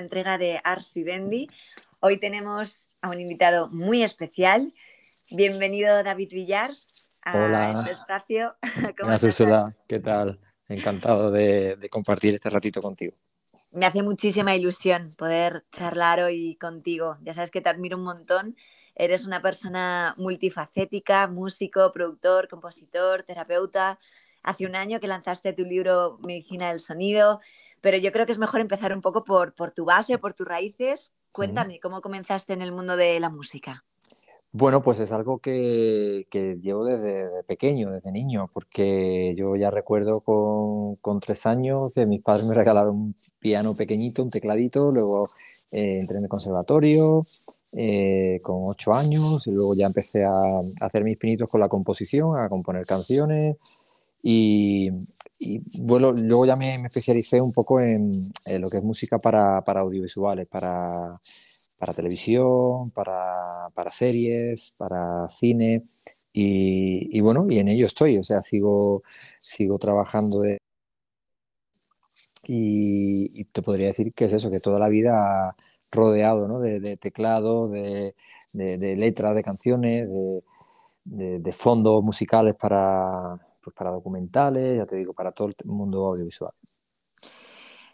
entrega de Ars Vivendi. Hoy tenemos a un invitado muy especial. Bienvenido David Villar a este espacio. Gracias Úrsula, ¿qué tal? Encantado de, de compartir este ratito contigo. Me hace muchísima ilusión poder charlar hoy contigo. Ya sabes que te admiro un montón. Eres una persona multifacética, músico, productor, compositor, terapeuta. Hace un año que lanzaste tu libro Medicina del Sonido, pero yo creo que es mejor empezar un poco por, por tu base, por tus raíces. Cuéntame, ¿cómo comenzaste en el mundo de la música? Bueno, pues es algo que, que llevo desde, pequeño, desde niño, porque yo ya recuerdo con, con, tres años que mis padres me regalaron un piano pequeñito, un tecladito, luego eh, entré en el conservatorio eh, con ocho años y luego ya empecé a, a, hacer mis pinitos con la composición, a componer canciones y, y bueno, luego ya me, especialicé un poco en, lo que es música para, para audiovisuales, para, para televisión, para, para, series, para cine. Y, bueno, y en ello estoy, o sea, sigo, sigo trabajando de, y, te podría decir que es eso, que toda la vida rodeado ¿no? de, de, teclado, de, de, letras de canciones, de, fondos musicales para, pues para documentales, ya te digo, para todo el mundo audiovisual.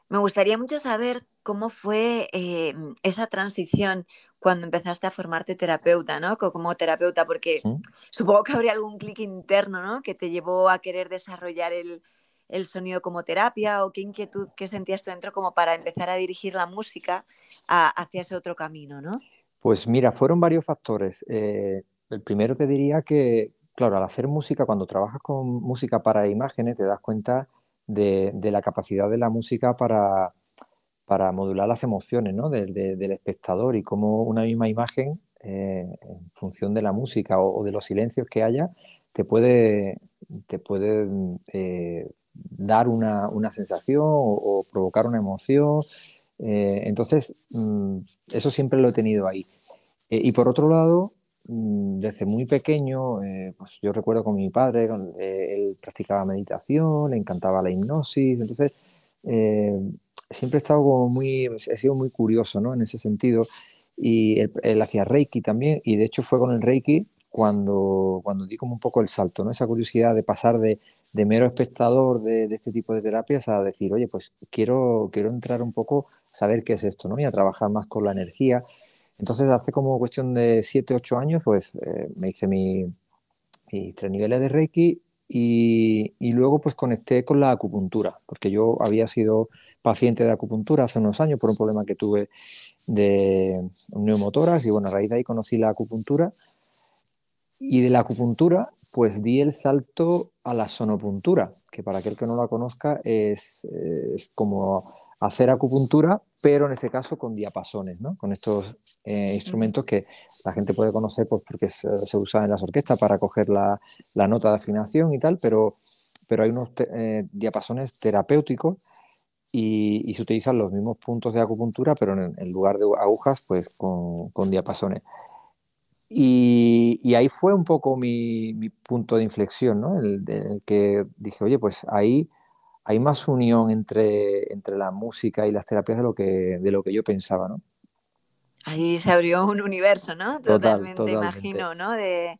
Me gustaría mucho saber cómo fue eh, esa transición cuando empezaste a formarte terapeuta, ¿no? Como terapeuta, porque ¿Sí? supongo que habría algún clic interno, ¿no? Que te llevó a querer desarrollar el, el, sonido como terapia o qué inquietud que sentías tú dentro como para empezar a dirigir la música a, hacia ese otro camino, ¿no? Pues mira, fueron varios factores. Eh, el primero te diría que, claro, al hacer música, cuando trabajas con música para imágenes, te das cuenta de, la capacidad de la música para, para modular las emociones de, de, del espectador y cómo una misma imagen, eh, en función de la música o, de los silencios que haya, te puede, te puede eh, dar una, una sensación o, provocar una emoción. Eh, entonces, mmm, eso siempre lo he tenido ahí. y por otro lado, Mm, desde muy pequeño, eh, pues yo recuerdo con mi padre, eh, él practicaba meditación, le encantaba la hipnosis, entonces eh, siempre he estado como muy, he sido muy curioso ¿no? en ese sentido y él, él, hacía Reiki también y de hecho fue con el Reiki cuando, cuando di como un poco el salto, ¿no? esa curiosidad de pasar de, de mero espectador de, de, este tipo de terapias a decir, oye, pues quiero, quiero entrar un poco, saber qué es esto ¿no? y a trabajar más con la energía. Entonces, hace como cuestión de 7, 8 años, pues eh, me hice mi, tres niveles de Reiki y, y, luego pues conecté con la acupuntura, porque yo había sido paciente de acupuntura hace unos años por un problema que tuve de neumotoras y bueno, a raíz de ahí conocí la acupuntura. Y de la acupuntura pues di el salto a la sonopuntura, que para aquel que no la conozca es, es como hacer acupuntura, pero en este caso con diapasones, ¿no? con estos eh, instrumentos que la gente puede conocer pues, porque se, se usan en las orquestas para coger la, la, nota de afinación y tal, pero, pero hay unos te, eh, diapasones terapéuticos y, y, se utilizan los mismos puntos de acupuntura, pero en, en lugar de agujas, pues con, con diapasones. Y, y, ahí fue un poco mi, mi punto de inflexión, ¿no? El, el, que dije, oye, pues ahí hay más unión entre, entre la música y las terapias de lo que, de lo que yo pensaba, ¿no? Ahí se abrió un universo, ¿no? Totalmente, totalmente. imagino, ¿no? De,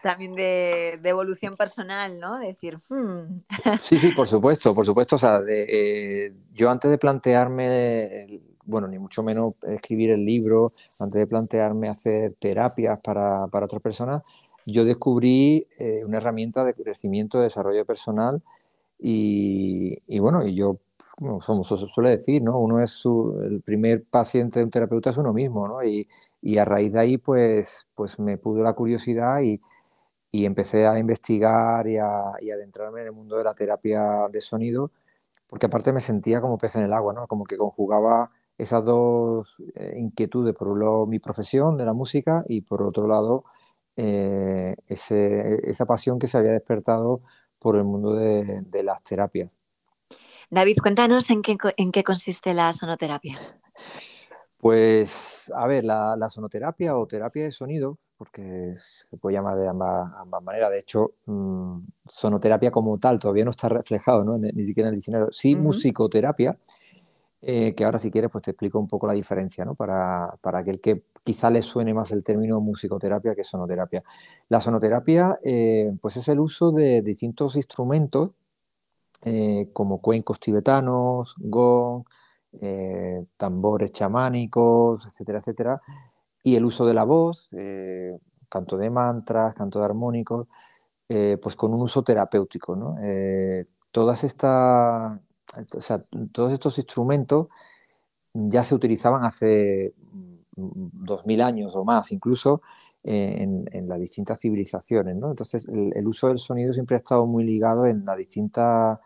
también de, de, evolución personal, ¿no? De decir, hmm. Sí, sí, por supuesto, por supuesto. O sea, de, eh, yo antes de plantearme, el, bueno, ni mucho menos escribir el libro, antes de plantearme hacer terapias para, para otras personas, yo descubrí eh, una herramienta de crecimiento, de desarrollo personal y, y bueno, y yo, como se suele decir, ¿no? Uno es su, el primer paciente de un terapeuta es uno mismo, ¿no? Y, y a raíz de ahí, pues, pues me pudo la curiosidad y, y empecé a investigar y a, y adentrarme en el mundo de la terapia de sonido, porque aparte me sentía como pez en el agua, ¿no? Como que conjugaba esas dos eh, inquietudes, por un lado mi profesión de la música y por otro lado eh, ese, esa pasión que se había despertado por el mundo de, de las terapias. David, cuéntanos en qué, en qué consiste la sonoterapia. Pues, a ver, la, la, sonoterapia o terapia de sonido, porque se puede llamar de ambas, ambas maneras, de hecho, mmm, sonoterapia como tal todavía no está reflejado, ¿no? ni, ni, siquiera en el diccionario, sí uh -huh. musicoterapia, eh, que ahora si quieres pues te explico un poco la diferencia, ¿no? Para, para aquel que quizá le suene más el término musicoterapia que sonoterapia. La sonoterapia eh, pues es el uso de distintos instrumentos eh, como cuencos tibetanos, gong, tambores chamánicos, etcétera, etcétera, y el uso de la voz, canto de mantras, canto de armónicos, pues con un uso terapéutico, ¿no? todas estas o sea, todos estos instrumentos ya se utilizaban hace 2000 años o más, incluso eh, en, las distintas civilizaciones. ¿no? Entonces, el, uso del sonido siempre ha estado muy ligado en las distintas.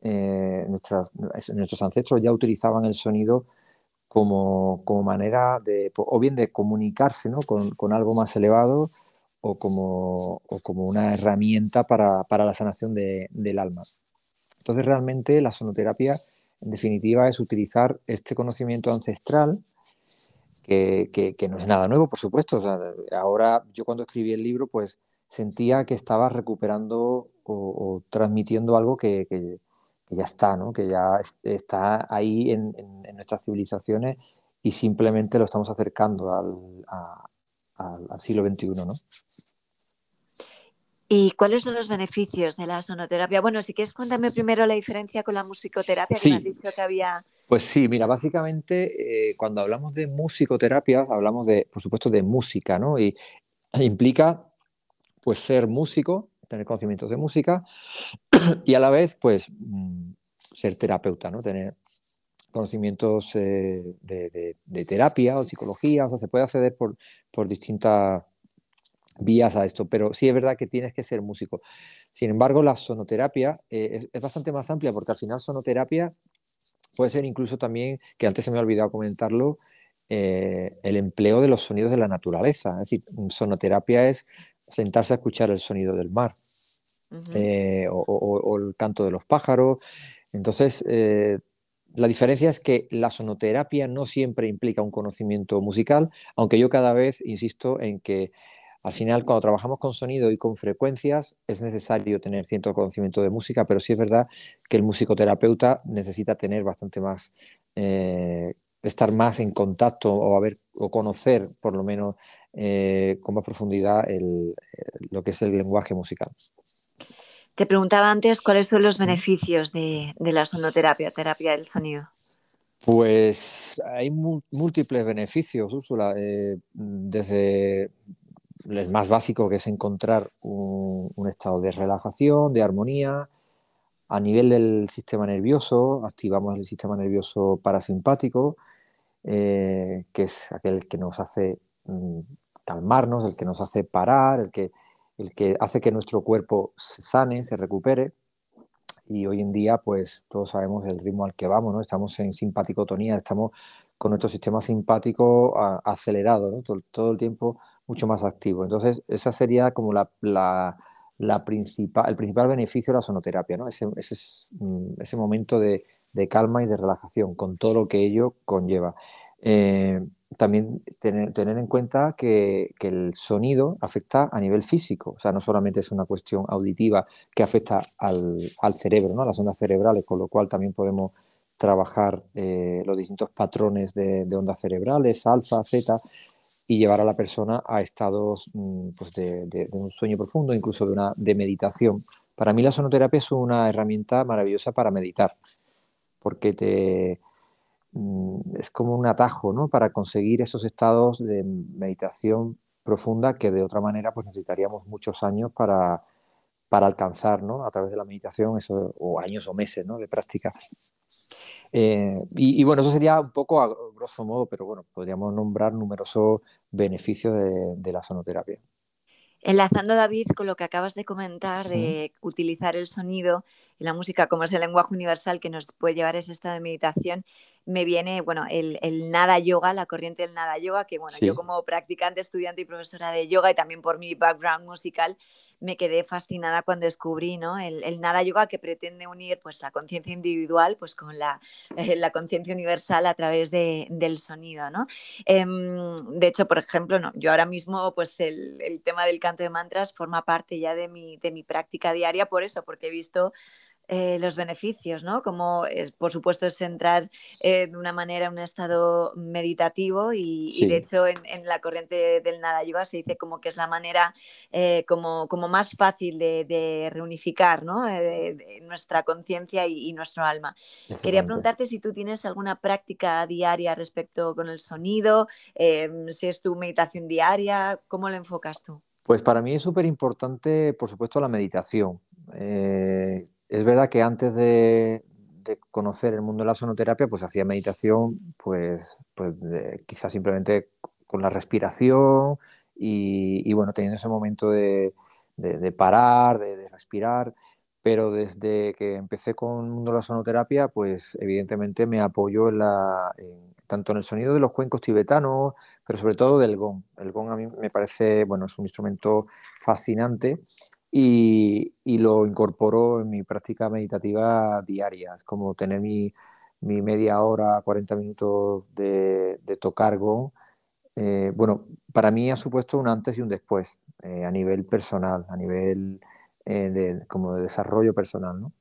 Eh, nuestros ancestros ya utilizaban el sonido como, como, manera de, o bien de comunicarse ¿no? con, algo más elevado o como, como una herramienta para, para la sanación de, del alma. Entonces, realmente la sonoterapia, en definitiva, es utilizar este conocimiento ancestral, que, no es nada nuevo, por supuesto. ahora, yo cuando escribí el libro, pues sentía que estaba recuperando o, transmitiendo algo que, ya está, ¿no? que ya está ahí en, nuestras civilizaciones y simplemente lo estamos acercando al, al siglo XXI. ¿no? ¿Y cuáles son los beneficios de la sonoterapia? Bueno, si quieres cuéntame primero la diferencia con la musicoterapia, que me has dicho que había... Pues sí, mira, básicamente eh, cuando hablamos de musicoterapia, hablamos de, por supuesto, de música, ¿no? Y implica, pues, ser músico, tener conocimientos de música y a la vez, pues, mm, ser terapeuta, ¿no? Tener conocimientos eh, de, terapia o psicología, o sea, se puede acceder por, por distintas vías a esto, pero sí es verdad que tienes que ser músico. Sin embargo, la sonoterapia eh, es, bastante más amplia porque al final sonoterapia puede ser incluso también, que antes se me ha olvidado comentarlo, eh, el empleo de los sonidos de la naturaleza. Es decir, sonoterapia es sentarse a escuchar el sonido del mar eh, o, el canto de los pájaros. Entonces, la diferencia es que la sonoterapia no siempre implica un conocimiento musical, aunque yo cada vez insisto en que al final, cuando trabajamos con sonido y con frecuencias, es necesario tener cierto conocimiento de música, pero sí es verdad que el musicoterapeuta necesita tener bastante más, eh, estar más en contacto o, haber, o conocer, por lo menos, eh, con más profundidad lo que es el lenguaje musical. Te preguntaba antes cuáles son los beneficios de, la sonoterapia, terapia del sonido. Pues hay múltiples beneficios, Úrsula, eh, desde el más básico que es encontrar un, estado de relajación, de armonía. A nivel del sistema nervioso, activamos el sistema nervioso parasimpático, eh, que es aquel que nos hace mm, calmarnos, el que nos hace parar, el que, el que hace que nuestro cuerpo se sane, se recupere. Y hoy en día, pues todos sabemos el ritmo al que vamos, ¿no? Estamos en simpaticotonía, estamos con nuestro sistema simpático acelerado, todo el tiempo mucho más activo. Entonces, esa sería como la, la, principal, el principal beneficio de la sonoterapia, ¿no? ese, ese, mm, ese momento de, de, calma y de relajación, con todo lo que ello conlleva. Eh, también tener, tener, en cuenta que, que, el sonido afecta a nivel físico, o sea, no solamente es una cuestión auditiva que afecta al, al cerebro, ¿no? a las ondas cerebrales, con lo cual también podemos trabajar eh, los distintos patrones de, de, ondas cerebrales, alfa, zeta, y llevar a la persona a estados mm, pues de, un sueño profundo, incluso de una de meditación. Para mí la sonoterapia es una herramienta maravillosa para meditar, porque te, mm, es como un atajo ¿no? para conseguir esos estados de meditación profunda que de otra manera pues necesitaríamos muchos años para, para alcanzar ¿no? a través de la meditación, eso, o años o meses ¿no? de práctica. Eh, y, bueno, eso sería un poco a grosso modo, pero bueno, podríamos nombrar numerosos beneficios de la sonoterapia. Enlazando, David, con lo que acabas de comentar, de utilizar el sonido y la música como ese lenguaje universal que nos puede llevar a ese estado de meditación, me viene, bueno, el, nada yoga, la corriente del nada yoga, que bueno, yo como practicante, estudiante y profesora de yoga y también por mi background musical, me quedé fascinada cuando descubrí, ¿no? El, nada yoga que pretende unir, pues, la conciencia individual, pues, con la, eh, la conciencia universal a través de, del sonido, ¿no? Em, de hecho, por ejemplo, no, yo ahora mismo, pues, el, el tema del canto de mantras forma parte ya de mi, de mi práctica diaria, por eso, porque he visto eh, los beneficios, ¿no? Como es, por supuesto es entrar eh, de una manera en un estado meditativo y, de hecho en, la corriente del nada yoga se dice como que es la manera eh, como, como, más fácil de, reunificar ¿no? nuestra conciencia y, nuestro alma. Quería preguntarte si tú tienes alguna práctica diaria respecto con el sonido, si es tu meditación diaria, ¿cómo lo enfocas tú? Pues para mí es súper importante, por supuesto, la meditación. Es verdad que antes de, conocer el mundo de la sonoterapia, pues hacía meditación, pues, pues quizás simplemente con la respiración y, bueno, teniendo ese momento de, parar, de, respirar, pero desde que empecé con el mundo de la sonoterapia, pues evidentemente me apoyo en la, tanto en el sonido de los cuencos tibetanos, pero sobre todo del gong. El gong a mí me parece, bueno, es un instrumento fascinante y, lo incorporo en mi práctica meditativa diaria. Es como tener mi, media hora, 40 minutos de, tocar gong. Eh, bueno, para mí ha supuesto un antes y un después eh, a nivel personal, a nivel eh, de, como de desarrollo personal, ¿no?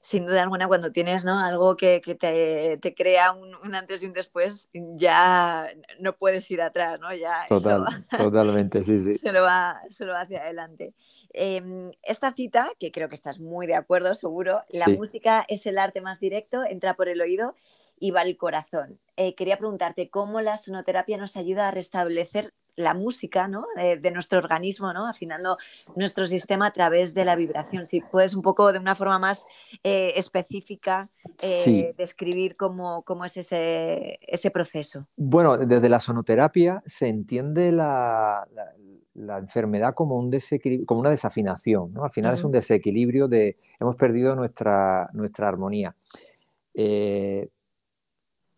Sin duda alguna, cuando tienes ¿no? algo que, te, crea un, antes y un después, ya no puedes ir atrás, ¿no? Ya totalmente, sí, sí. Se lo va, hacia adelante. Em, esta cita, que creo que estás muy de acuerdo, seguro, la música es el arte más directo, entra por el oído y va al corazón. Eh, quería preguntarte cómo la sonoterapia nos ayuda a restablecer la música ¿no? de, nuestro organismo, ¿no? afinando nuestro sistema a través de la vibración. Si puedes un poco de una forma más eh, específica eh, describir cómo, cómo, es ese, ese, proceso. Bueno, desde la sonoterapia se entiende la, la, enfermedad como, un como una desafinación. ¿no? Al final es un desequilibrio de hemos perdido nuestra, nuestra armonía. Eh,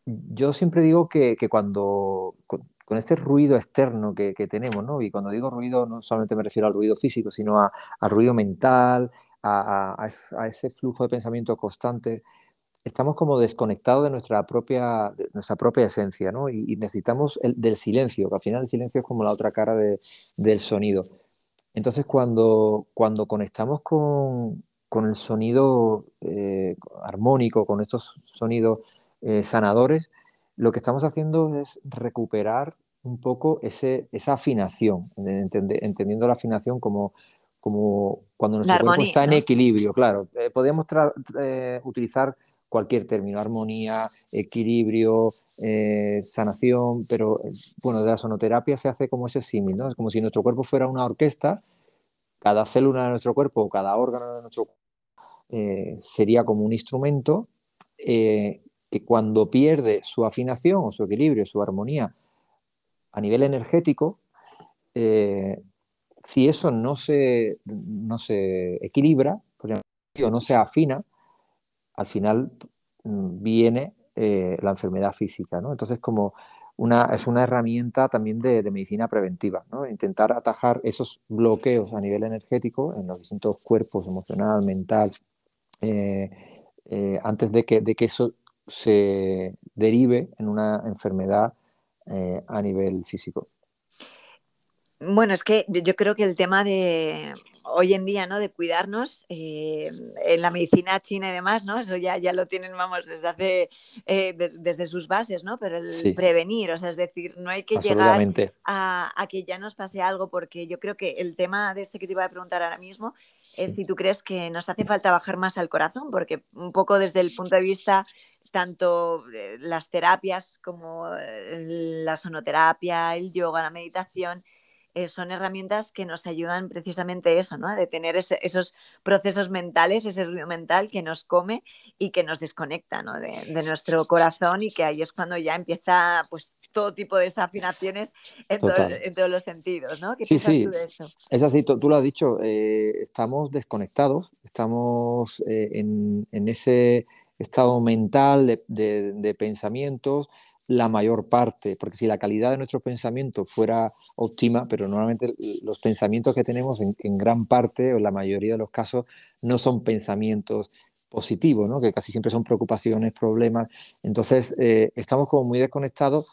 yo siempre digo que, que cuando con este ruido externo que, tenemos, ¿no? Y cuando digo ruido no solamente me refiero al ruido físico, sino al ruido mental, a, ese flujo de pensamiento constante, estamos como desconectados de nuestra propia, nuestra propia esencia, ¿no? Y, necesitamos el, del silencio, que al final el silencio es como la otra cara del sonido. Entonces, cuando, cuando conectamos con, el sonido eh, armónico, con estos sonidos eh, sanadores, lo que estamos haciendo es recuperar un poco ese, esa afinación, entendiendo la afinación como, como cuando nuestro cuerpo está en equilibrio, claro. Eh, podríamos eh, utilizar cualquier término, armonía, equilibrio, eh, sanación, pero bueno, de la sonoterapia se hace como ese símil, ¿no? Es como si nuestro cuerpo fuera una orquesta, cada célula de nuestro cuerpo, cada órgano de nuestro cuerpo sería como un instrumento que cuando pierde su afinación o su equilibrio, su armonía a nivel energético, eh, si eso no se, no se equilibra, o no se afina, al final mm, viene eh, la enfermedad física. Entonces, como una, es una herramienta también de, medicina preventiva, intentar atajar esos bloqueos a nivel energético en los distintos cuerpos, emocional, mental, eh, antes de que, de que eso se derive en una enfermedad eh, a nivel físico. Bueno, es que yo creo que el tema de hoy en día, ¿no? De cuidarnos eh, en la medicina china y demás, ¿no? Eso ya, ya lo tienen, vamos, desde hace, eh, desde sus bases, ¿no? Pero el prevenir, o sea, es decir, no hay que llegar a, que ya nos pase algo, porque yo creo que el tema de este que te iba a preguntar ahora mismo es si tú crees que nos hace falta bajar más al corazón, porque un poco desde el punto de vista tanto las terapias como la sonoterapia, el yoga, la meditación, eh, son herramientas que nos ayudan precisamente eso, ¿no? De tener esos procesos mentales, ese ruido mental que nos come y que nos desconecta, ¿no? De, nuestro corazón y que ahí es cuando ya empieza pues todo tipo de desafinaciones en, todos los sentidos, ¿no? ¿Qué sí, sí. Tú de eso? Es así, tú, lo has dicho, eh, estamos desconectados, estamos eh, en, ese estado mental de, pensamientos, la mayor parte, porque si la calidad de nuestros pensamientos fuera óptima, pero normalmente los pensamientos que tenemos en, gran parte o en la mayoría de los casos no son pensamientos positivos, ¿no? que casi siempre son preocupaciones, problemas. Entonces, eh, estamos como muy desconectados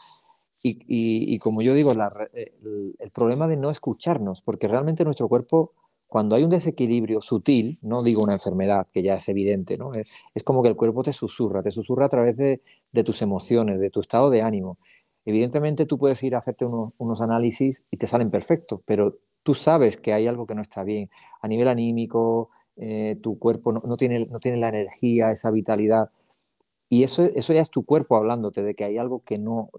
y, como yo digo, el, problema de no escucharnos, porque realmente nuestro cuerpo cuando hay un desequilibrio sutil, no digo una enfermedad, que ya es evidente, ¿no? Es, como que el cuerpo te susurra, te susurra a través de, tus emociones, de tu estado de ánimo. Evidentemente tú puedes ir a hacerte unos, análisis y te salen perfectos, pero tú sabes que hay algo que no está bien. A nivel anímico, eh, tu cuerpo no, tiene, la energía, esa vitalidad. Y eso, eso ya es tu cuerpo hablándote de que hay algo que no,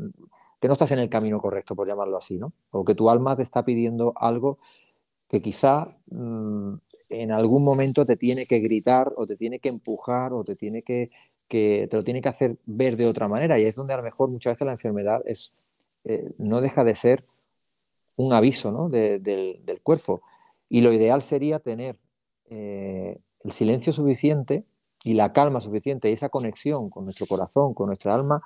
que no estás en el camino correcto, por llamarlo así, ¿no? O que tu alma te está pidiendo algo que quizá mm, en algún momento te tiene que gritar o te tiene que empujar o te tiene que, que, te lo tiene que hacer ver de otra manera. Y es donde a lo mejor muchas veces la enfermedad es, eh, no deja de ser un aviso ¿no? del, del, cuerpo. Y lo ideal sería tener eh, el silencio suficiente y la calma suficiente y esa conexión con nuestro corazón, con nuestra alma,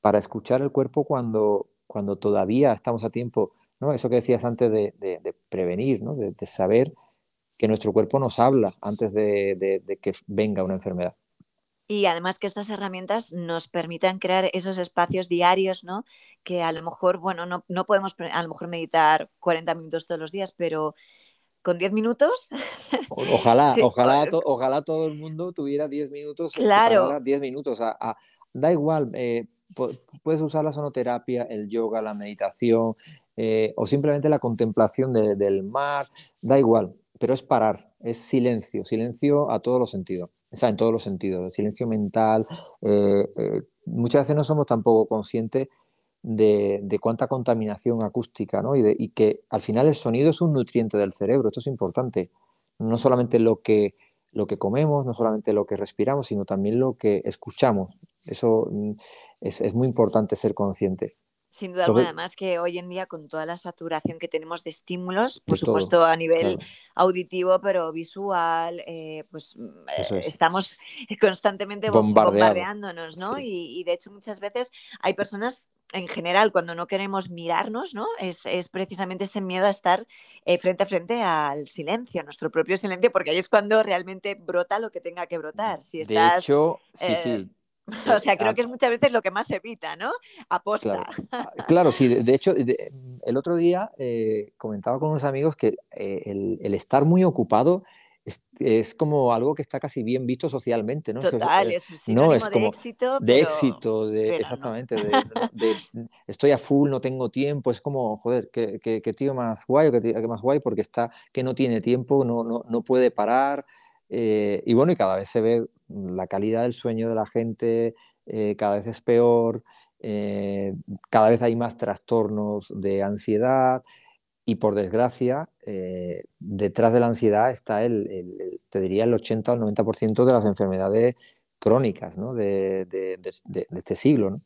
para escuchar el cuerpo cuando, cuando todavía estamos a tiempo eso que decías antes de, prevenir, de, saber que nuestro cuerpo nos habla antes de, que venga una enfermedad. Y además que estas herramientas nos permitan crear esos espacios diarios, ¿no? Que a lo mejor, bueno, no, podemos a lo mejor meditar 40 minutos todos los días, pero con 10 minutos. Ojalá, ojalá, ojalá todo el mundo tuviera 10 minutos. Claro. 10 minutos. da igual, eh, puedes usar la sonoterapia, el yoga, la meditación, eh, o simplemente la contemplación del mar, da igual, pero es parar, es silencio, silencio a todos los sentidos, o sea, en todos los sentidos, silencio mental. Eh, eh, muchas veces no somos tampoco conscientes de, cuánta contaminación acústica, ¿no? Y, y, que al final el sonido es un nutriente del cerebro, esto es importante. No solamente lo que, lo que comemos, no solamente lo que respiramos, sino también lo que escuchamos. Eso mm, es, es muy importante ser consciente. Sin duda alguna, además que hoy en día con toda la saturación que tenemos de estímulos, por supuesto a nivel auditivo, pero visual, eh, pues mm, eh, estamos constantemente bombardeándonos, ¿no? Y, de hecho muchas veces hay personas en general, cuando no queremos mirarnos, ¿no? Es, precisamente ese miedo a estar eh, frente a frente al silencio, nuestro propio silencio, porque ahí es cuando realmente brota lo que tenga que brotar. Si de hecho, sí, sí, o sea, creo que es muchas veces lo que más evita, ¿no? Aposta. Claro, ah, sí, de, hecho, el otro día eh, comentaba con unos amigos que eh, el, estar muy ocupado es, como algo que está casi bien visto socialmente, ¿no? Total, es, no, es como de éxito. De éxito, de, exactamente. De, estoy a full, no tengo tiempo, es como, joder, qué, tío más guay o qué, más guay porque está, que no tiene tiempo, no, no, no puede parar. Eh, y bueno, y cada vez se ve la calidad del sueño de la gente, eh, cada vez es peor, eh, cada vez hay más trastornos de ansiedad y por desgracia, detrás de la ansiedad está el, te diría, el 80 o el 90% de las enfermedades crónicas de, de, este siglo. ¿no?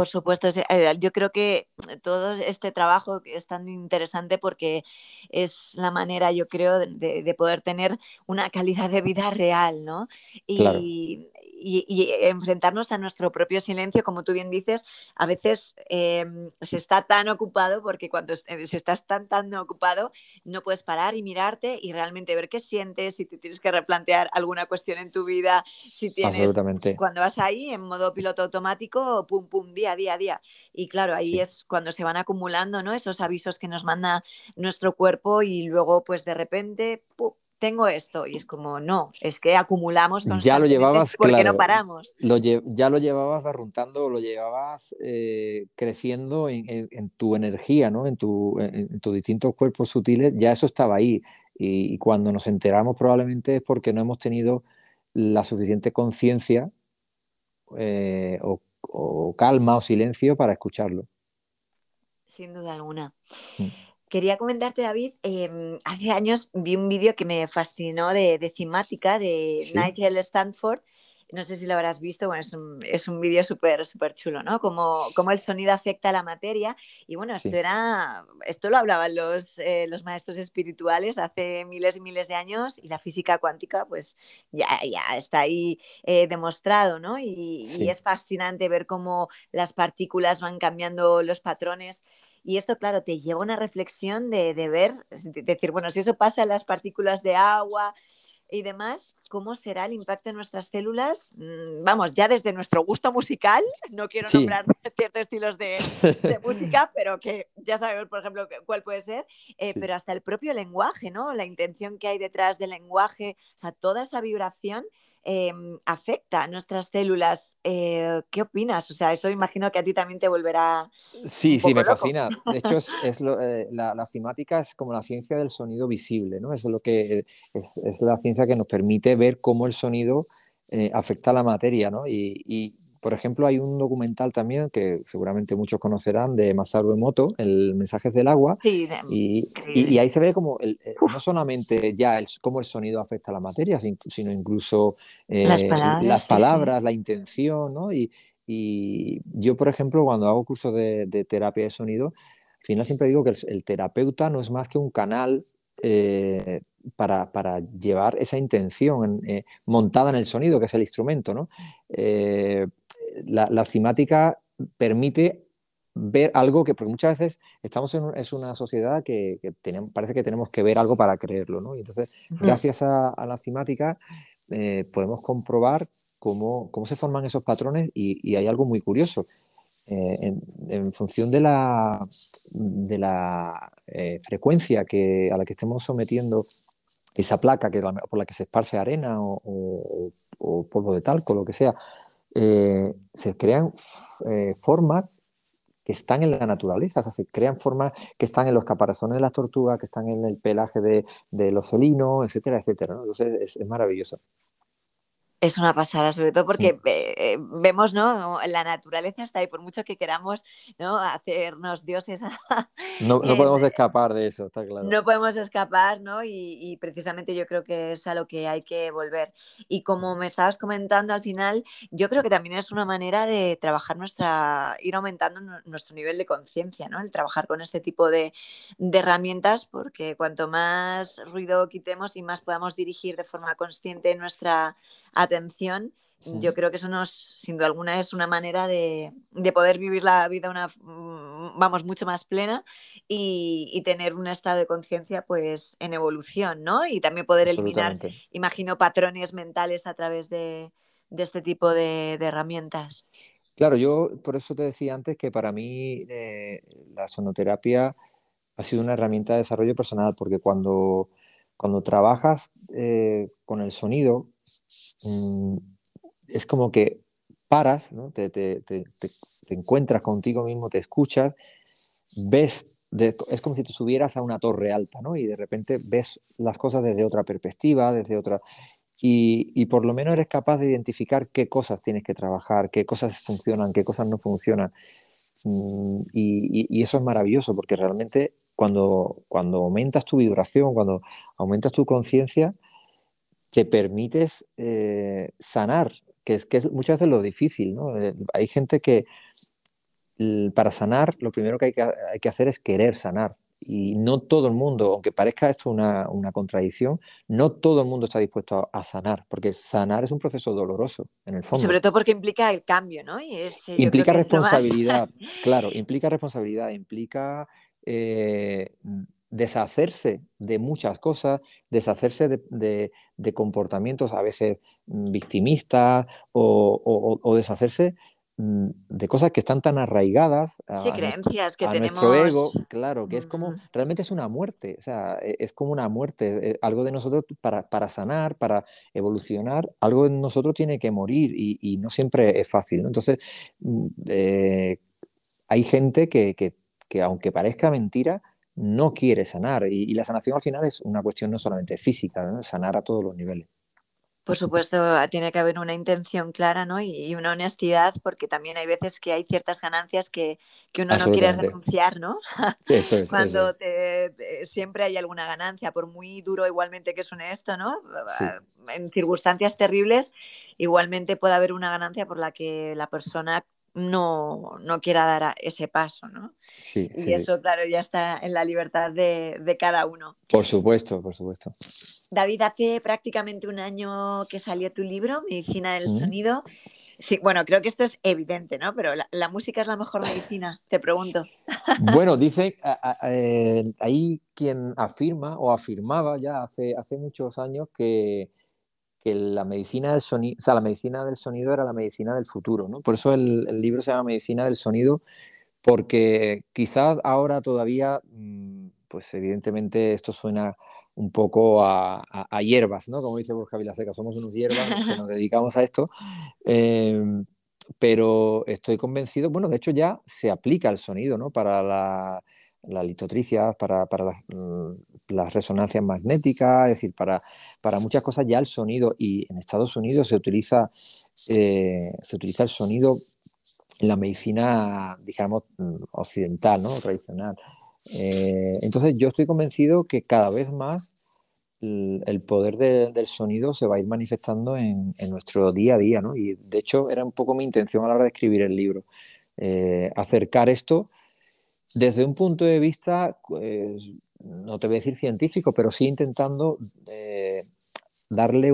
Por supuesto, eh, yo creo que todo este trabajo es tan interesante porque es la manera, yo creo, de, poder tener una calidad de vida real, ¿no? Y, enfrentarnos a nuestro propio silencio, como tú bien dices, a veces em, se está tan ocupado porque cuando eh, se estás tan, tan ocupado no puedes parar y mirarte y realmente ver qué sientes, si te tienes que replantear alguna cuestión en tu vida, si tienes... Cuando vas ahí en modo piloto automático, pum, pum, día día a día. Y claro, ahí es cuando se van acumulando ¿no? esos avisos que nos manda nuestro cuerpo y luego pues de repente... tengo esto y es como no, es que acumulamos ya lo llevabas porque no paramos. Lo ya lo llevabas barruntando, lo llevabas eh, creciendo en, tu energía, ¿no? En, tu, en, tus distintos cuerpos sutiles, ya eso estaba ahí. Y, cuando nos enteramos probablemente es porque no hemos tenido la suficiente conciencia eh, o o calma o silencio para escucharlo. Sin duda alguna. Mm. Quería comentarte, David, em, hace años vi un vídeo que me fascinó de, de cimática de Nigel Stanford no sé si lo habrás visto, bueno, es un, es un vídeo súper, súper chulo, ¿no? Como, como el sonido afecta a la materia. Y bueno, esto era, esto lo hablaban los, eh, los maestros espirituales hace miles y miles de años y la física cuántica, pues ya, ya está ahí eh, demostrado, ¿no? Y, es fascinante ver cómo las partículas van cambiando los patrones. Y esto, claro, te lleva a una reflexión de, de ver, decir, bueno, si eso pasa en las partículas de agua, y demás, ¿cómo será el impacto en nuestras células? Mm, vamos, ya desde nuestro gusto musical, no quiero nombrar ciertos estilos de, música, pero que ya sabemos, por ejemplo, cuál puede ser, eh, pero hasta el propio lenguaje, ¿no? La intención que hay detrás del lenguaje, o sea, toda esa vibración Em, afecta a nuestras células. Eh, ¿Qué opinas? O sea, eso imagino que a ti también te volverá. Sí, sí, me fascina. De hecho, es, eh, la, la, cimática es como la ciencia del sonido visible, ¿no? Es, lo que, es, es la ciencia que nos permite ver cómo el sonido eh, afecta a la materia, ¿no? y, por ejemplo, hay un documental también que seguramente muchos conocerán de Masaru Emoto, El mensaje del agua. Sí, y, y, ahí se ve como el, eh, no solamente ya el, cómo el sonido afecta a la materia, sino incluso eh, las palabras, las palabras la intención, ¿no? Y, yo, por ejemplo, cuando hago cursos de, terapia de sonido, al final siempre digo que el, terapeuta no es más que un canal eh, para, para, llevar esa intención montada en el sonido, que es el instrumento, ¿no? la, la cimática permite ver algo que, porque muchas veces estamos en es una sociedad que, tenemos, parece que tenemos que ver algo para creerlo, ¿no? Y entonces, gracias a, la cimática, eh, podemos comprobar cómo, cómo, se forman esos patrones y, hay algo muy curioso. Eh, en, función de la, de la eh, frecuencia que, a la que estemos sometiendo esa placa que, por la que se esparce arena o, o, o polvo de talco, lo que sea, eh, se crean formas que están en la naturaleza, o sea, se crean formas que están en los caparazones de las tortugas, que están en el pelaje de, los felinos, etcétera, etcétera. Entonces es maravilloso. Es una pasada, sobre todo porque eh, vemos, ¿no? La naturaleza está ahí, por mucho que queramos, ¿no? Hacernos dioses. no, no, podemos escapar de eso, está claro. No podemos escapar, ¿no? Y, precisamente yo creo que es a lo que hay que volver. Y como me estabas comentando al final, yo creo que también es una manera de trabajar nuestra, ir aumentando nuestro nivel de conciencia, ¿no? El trabajar con este tipo de, de herramientas, porque cuanto más ruido quitemos y más podamos dirigir de forma consciente nuestra atención, yo creo que eso nos, sin duda alguna, es una manera de, poder vivir la vida una, vamos, mucho más plena y, tener un estado de conciencia pues en evolución, ¿no? Y también poder eliminar, imagino, patrones mentales a través de, este tipo de, herramientas. Claro, yo por eso te decía antes que para mí eh, la sonoterapia ha sido una herramienta de desarrollo personal, porque cuando, cuando trabajas eh, con el sonido, Mm, es como que paras, te, encuentras contigo mismo, te escuchas, ves, es como si te subieras a una torre alta, ¿no? Y de repente ves las cosas desde otra perspectiva, desde otra... Y, por lo menos eres capaz de identificar qué cosas tienes que trabajar, qué cosas funcionan, qué cosas no funcionan. Mm, y, eso es maravilloso porque realmente cuando, cuando aumentas tu vibración, cuando aumentas tu conciencia, te permites eh, sanar, que es, que es muchas veces lo difícil, ¿no? Eh, hay gente que para sanar lo primero que hay, que hay, que hacer es querer sanar. Y no todo el mundo, aunque parezca esto una, una contradicción, no todo el mundo está dispuesto a, sanar, porque sanar es un proceso doloroso, en el fondo. Sobre todo porque implica el cambio, ¿no? implica responsabilidad, claro, implica responsabilidad, implica eh, deshacerse de muchas cosas, deshacerse de, comportamientos a veces mm, victimistas o, deshacerse mm, de cosas que están tan arraigadas a, creencias que nuestro ego, claro, que es como, mm. realmente es una muerte, o sea, e, es como una muerte, eh, algo de nosotros para, para sanar, para evolucionar, algo de nosotros tiene que morir y, no siempre es fácil, Entonces, eh, hay gente que, que aunque parezca mentira, no quiere sanar. Y, la sanación al final es una cuestión no solamente física, sanar a todos los niveles. Por supuesto, tiene que haber una intención clara ¿no? y, una honestidad, porque también hay veces que hay ciertas ganancias que, uno no quiere renunciar, ¿no? eso es, Cuando siempre hay alguna ganancia, por muy duro igualmente que suene esto, ¿no? En circunstancias terribles, igualmente puede haber una ganancia por la que la persona no, no quiera dar ese paso, ¿no? Sí, y eso, claro, ya está en la libertad de, cada uno. Por supuesto, por supuesto. David, hace prácticamente un año que salió tu libro, Medicina del Sonido. Sí, bueno, creo que esto es evidente, ¿no? Pero la, música es la mejor medicina, te pregunto. Bueno, dice, eh, hay quien afirma o afirmaba ya hace, hace muchos años que, que la medicina del sonido, o sea, la medicina del sonido era la medicina del futuro, ¿no? Por eso el, libro se llama Medicina del Sonido, porque quizás ahora todavía, mm, pues evidentemente esto suena un poco a, hierbas, ¿no? Como dice Borja Vilaseca, somos unos hierbas que nos dedicamos a esto. Em, pero estoy convencido, bueno, de hecho ya se aplica el sonido, ¿no? Para la, la litotricia, para, mm, las, resonancias magnéticas, es decir, para, para, muchas cosas ya el sonido, y en Estados Unidos se utiliza, eh, se utiliza el sonido en la medicina, digamos, mm, occidental, ¿no? Tradicional. Eh, entonces yo estoy convencido que cada vez más el, poder del sonido se va a ir manifestando en, nuestro día a día, ¿no? Y de hecho era un poco mi intención a la hora de escribir el libro, eh, acercar esto desde un punto de vista, pues, no te voy a decir científico, pero sí intentando eh, darle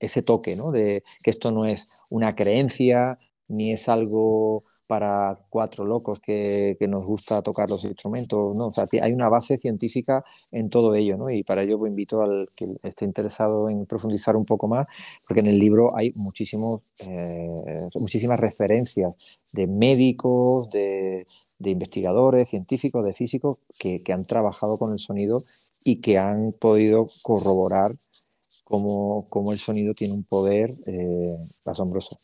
ese toque, ¿no? De que esto no es una creencia, ni es algo para cuatro locos que, nos gusta tocar los instrumentos, ¿no? O sea, hay una base científica en todo ello, ¿no? Y para ello pues, invito al que esté interesado en profundizar un poco más, porque en el libro hay muchísimos, eh, muchísimas referencias de médicos, de, investigadores, científicos, de físicos que, han trabajado con el sonido y que han podido corroborar cómo, el sonido tiene un poder eh, asombroso.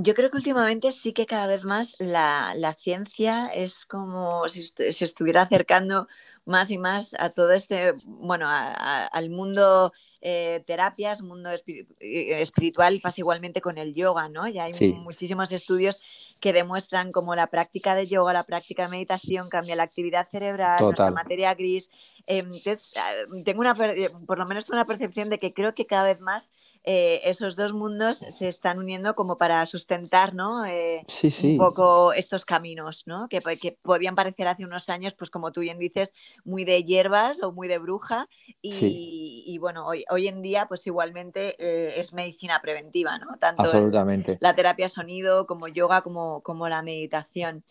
Yo creo que últimamente sí que cada vez más la, ciencia es como si se estuviera acercando más y más a todo este, bueno, al mundo eh, terapias, mundo eh, espiritual, pasa igualmente con el yoga, ¿no? Ya hay muchísimos estudios que demuestran cómo la práctica de yoga, la práctica de meditación cambia la actividad cerebral, la materia gris. Em, entonces, ah, tengo una, eh, por lo menos una percepción de que creo que cada vez más esos dos mundos se están uniendo como para sustentar, ¿no? Un poco estos caminos, ¿no? Que, que podían parecer hace unos años, pues como tú bien dices, muy de hierbas o muy de bruja. Y, y bueno, hoy, hoy en día, pues igualmente eh, es medicina preventiva, ¿no? Tanto Absolutamente. la terapia sonido como yoga, como, como la meditación.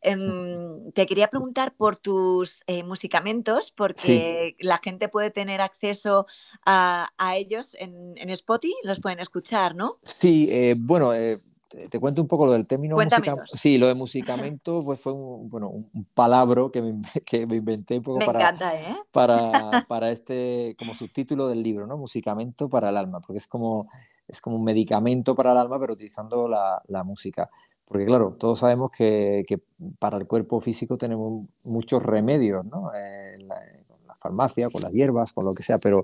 Em, te quería preguntar por tus eh, musicamentos, porque la gente puede tener acceso a, ellos en, en, Spotify, los pueden escuchar, ¿no? Sí, eh, bueno, te, cuento un poco lo del término musicamento. Sí, lo de musicamento pues fue un, bueno, un palabro que me, que me inventé un poco para, ¿eh? para, para, este, como subtítulo del libro, ¿no? Musicamento para el alma, porque es como, es como un medicamento para el alma, pero utilizando la, la música. Porque claro, todos sabemos que, que, para el cuerpo físico tenemos muchos remedios, ¿no? La, con la farmacia, con las hierbas, con lo que sea, pero,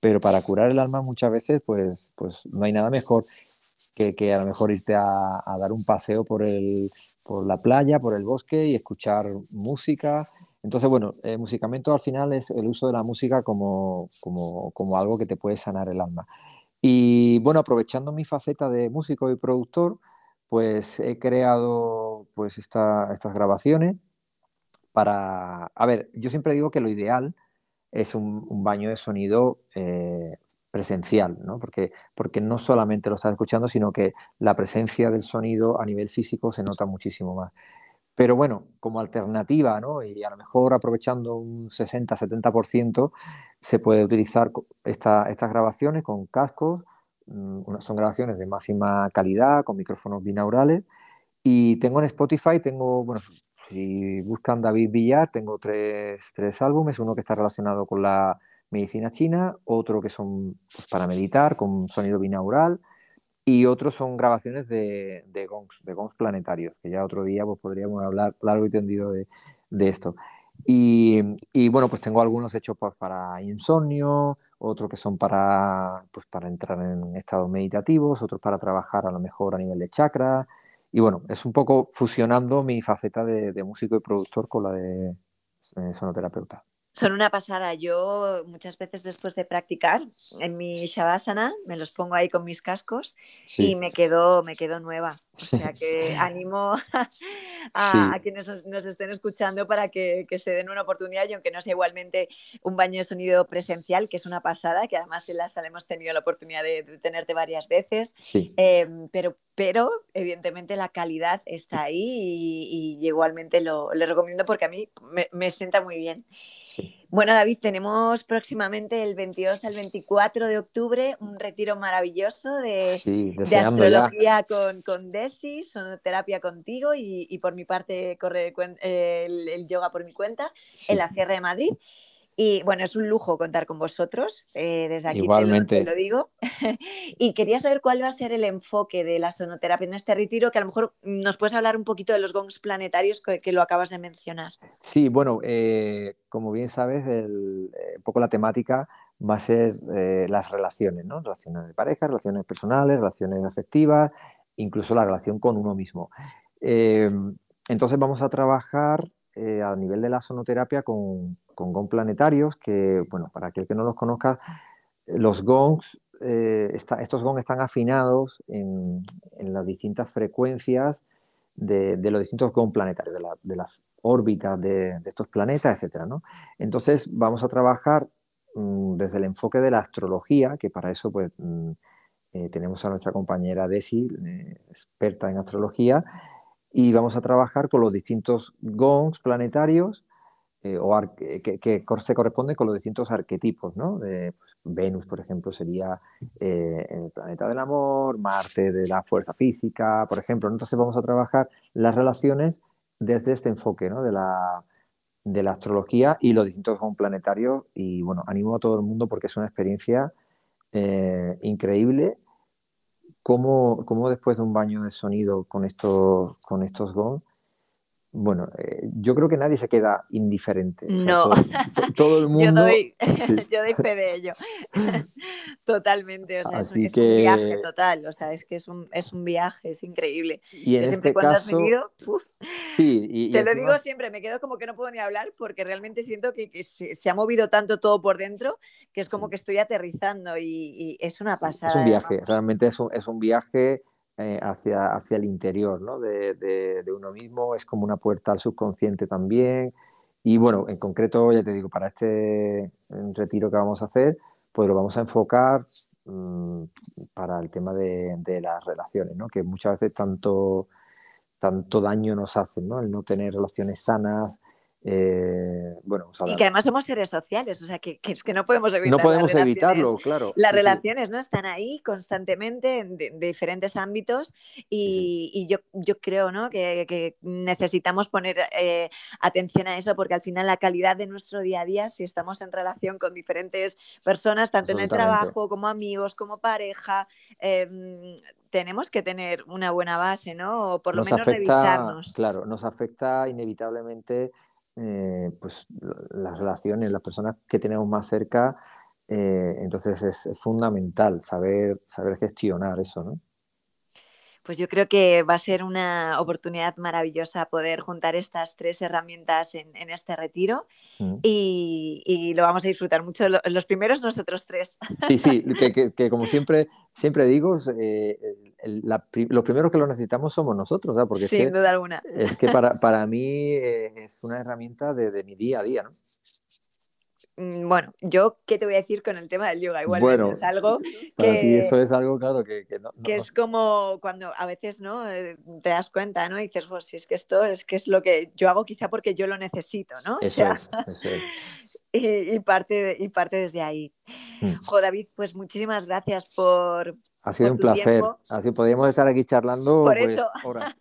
pero para curar el alma muchas veces pues, pues no hay nada mejor que, a lo mejor irte a, dar un paseo por, el, por la playa, por el bosque y escuchar música. Entonces, bueno, eh, musicamento al final es el uso de la música como, como, como, algo que te puede sanar el alma. Y bueno, aprovechando mi faceta de músico y productor, pues he creado pues esta, estas grabaciones para... A ver, yo siempre digo que lo ideal es un, baño de sonido eh, presencial, ¿no? Porque, porque no solamente lo estás escuchando, sino que la presencia del sonido a nivel físico se nota muchísimo más. Pero bueno, como alternativa, ¿no? y a lo mejor aprovechando un 60-70%, se puede utilizar estas grabaciones con cascos, mm, son grabaciones de máxima calidad, con micrófonos binaurales. Y tengo en Spotify, tengo, bueno, si buscan David Villar, tengo tres, tres álbumes, uno que está relacionado con la medicina china, otro que son pues, para meditar con sonido binaural y otros son grabaciones de, de, gongs, de gongs planetarios, que ya otro día pues, podríamos hablar largo y tendido de, de esto. Y, y, bueno, pues tengo algunos hechos pues, para insomnio, otros que son para, pues, para entrar en estados meditativos, otros para trabajar a lo mejor a nivel de chakra. Y bueno, es un poco fusionando mi faceta de, de músico y productor con la de eh, sonoterapeuta. Son una pasada. Yo muchas veces después de practicar en mi Shavasana me los pongo ahí con mis cascos y me quedo, me quedo nueva. O sea que animo a, quienes nos, estén escuchando para que, se den una oportunidad y aunque no sea igualmente un baño de sonido presencial, que es una pasada, que además en la sala hemos tenido la oportunidad de, tenerte varias veces, em, pero, pero evidentemente la calidad está ahí y, igualmente lo, le recomiendo porque a mí me, me sienta muy bien. Bueno, David, tenemos próximamente el 22 al 24 de octubre un retiro maravilloso de, astrología con, con Desi, sonoterapia contigo y, por mi parte corre el, yoga por mi cuenta en la Sierra de Madrid. Y bueno, es un lujo contar con vosotros, eh, desde aquí Igualmente. Te, lo, digo. y quería saber cuál va a ser el enfoque de la sonoterapia en este retiro, que a lo mejor nos puedes hablar un poquito de los gongs planetarios que, lo acabas de mencionar. Sí, bueno, eh, como bien sabes, eh, un poco la temática va a ser las relaciones, ¿no? Relaciones de pareja, relaciones personales, relaciones afectivas, incluso la relación con uno mismo. entonces vamos a trabajar a nivel de la sonoterapia con con gong planetarios, que, bueno, para aquel que no los conozca, los gongs, eh, estos gongs están afinados en, las distintas frecuencias de, los distintos gong planetarios, de, las órbitas de, estos planetas, etc. Entonces, vamos a trabajar mm, desde el enfoque de la astrología, que para eso pues, mm, eh, tenemos a nuestra compañera Desi, eh, experta en astrología, y vamos a trabajar con los distintos gongs planetarios eh, o que, se corresponde con los distintos arquetipos, ¿no? Pues, Venus, por ejemplo, sería eh, el planeta del amor, Marte de la fuerza física, por ejemplo. Entonces vamos a trabajar las relaciones desde este enfoque, ¿no? De la, de la astrología y los distintos planetarios. Y bueno, animo a todo el mundo porque es una experiencia eh, increíble. Cómo, cómo, después de un baño de sonido con estos, con estos gongs bueno, eh, yo creo que nadie se queda indiferente. No, todo, el mundo. yo, doy, yo doy fe de ello. Totalmente. O sea, es, un viaje total. O sea, es que es un, es un viaje, es increíble. Y en este cuando caso, has venido, sí, y, te lo digo siempre, me quedo como que no puedo ni hablar porque realmente siento que, se, ha movido tanto todo por dentro que es como que estoy aterrizando y, es una pasada. Es un viaje, realmente es un, es un viaje eh, hacia, hacia el interior ¿no? de, de, uno mismo, es como una puerta al subconsciente también. Y bueno, en concreto, ya te digo, para este retiro que vamos a hacer, pues lo vamos a enfocar mm, para el tema de, de, las relaciones, ¿no? que muchas veces tanto, tanto daño nos hacen, ¿no? el no tener relaciones sanas, eh, bueno, y que además somos seres sociales, o sea, que, es que no podemos evitar. No podemos evitarlo, claro. Las relaciones no están ahí constantemente en de, diferentes ámbitos y, yo, yo, creo ¿no? que, necesitamos poner eh, atención a eso porque al final la calidad de nuestro día a día, si estamos en relación con diferentes personas, tanto en el trabajo como amigos, como pareja, em, tenemos que tener una buena base, ¿no? O por lo menos revisarnos. Claro, nos afecta inevitablemente eh, pues, las relaciones, las personas que tenemos más cerca, eh, entonces es, fundamental saber, saber gestionar eso, ¿no? Pues yo creo que va a ser una oportunidad maravillosa poder juntar estas tres herramientas en, este retiro mm. y, lo vamos a disfrutar mucho. Los primeros nosotros tres. Sí, sí, que, como siempre, siempre digo, eh, los primeros que lo necesitamos somos nosotros, Porque Sin duda alguna. Es que para, para mí eh, es una herramienta de, de mi día a día, ¿no? Mm, bueno, yo qué te voy a decir con el tema del yoga, igual es algo que eso es algo claro que, no, que es como cuando a veces no eh, te das cuenta, ¿no? Y dices, pues si es que esto es que es lo que yo hago quizá porque yo lo necesito, ¿no? Eso es, eso es. Y, parte y parte desde ahí. Mm. Jo, David, pues muchísimas gracias por. Ha sido un placer. Así podríamos estar aquí charlando. Por pues, eso.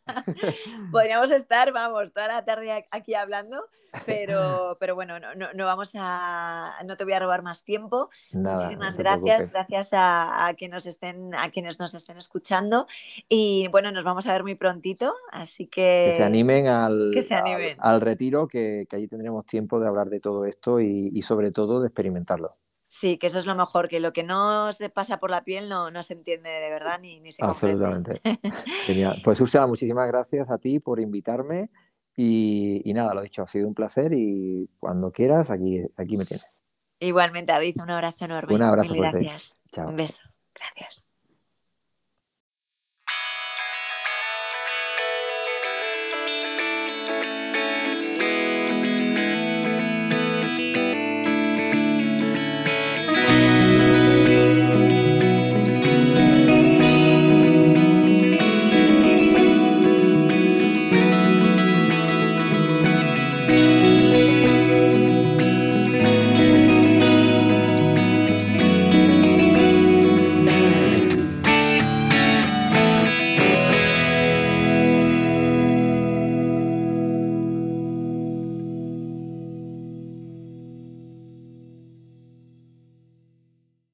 Podríamos estar, vamos, toda la tarde aquí hablando, pero, pero bueno, no, no, vamos a. No te voy a robar más tiempo. muchísimas gracias. Gracias a, quienes nos estén, a quienes nos estén escuchando. Y bueno, nos vamos a ver muy prontito. Así que. Que se animen al, al, retiro, que, que, allí tendremos tiempo de hablar de todo esto y, y sobre todo de experimentarlo. Sí, que eso es lo mejor, que lo que no se pasa por la piel no, no se entiende de verdad ni, ni se Absolutamente. Genial. Pues Ursula, muchísimas gracias a ti por invitarme y, y, nada, lo dicho, ha sido un placer y cuando quieras, aquí, aquí me tienes. Igualmente, David, un abrazo enorme. Un abrazo. Mil gracias. Un beso. Gracias.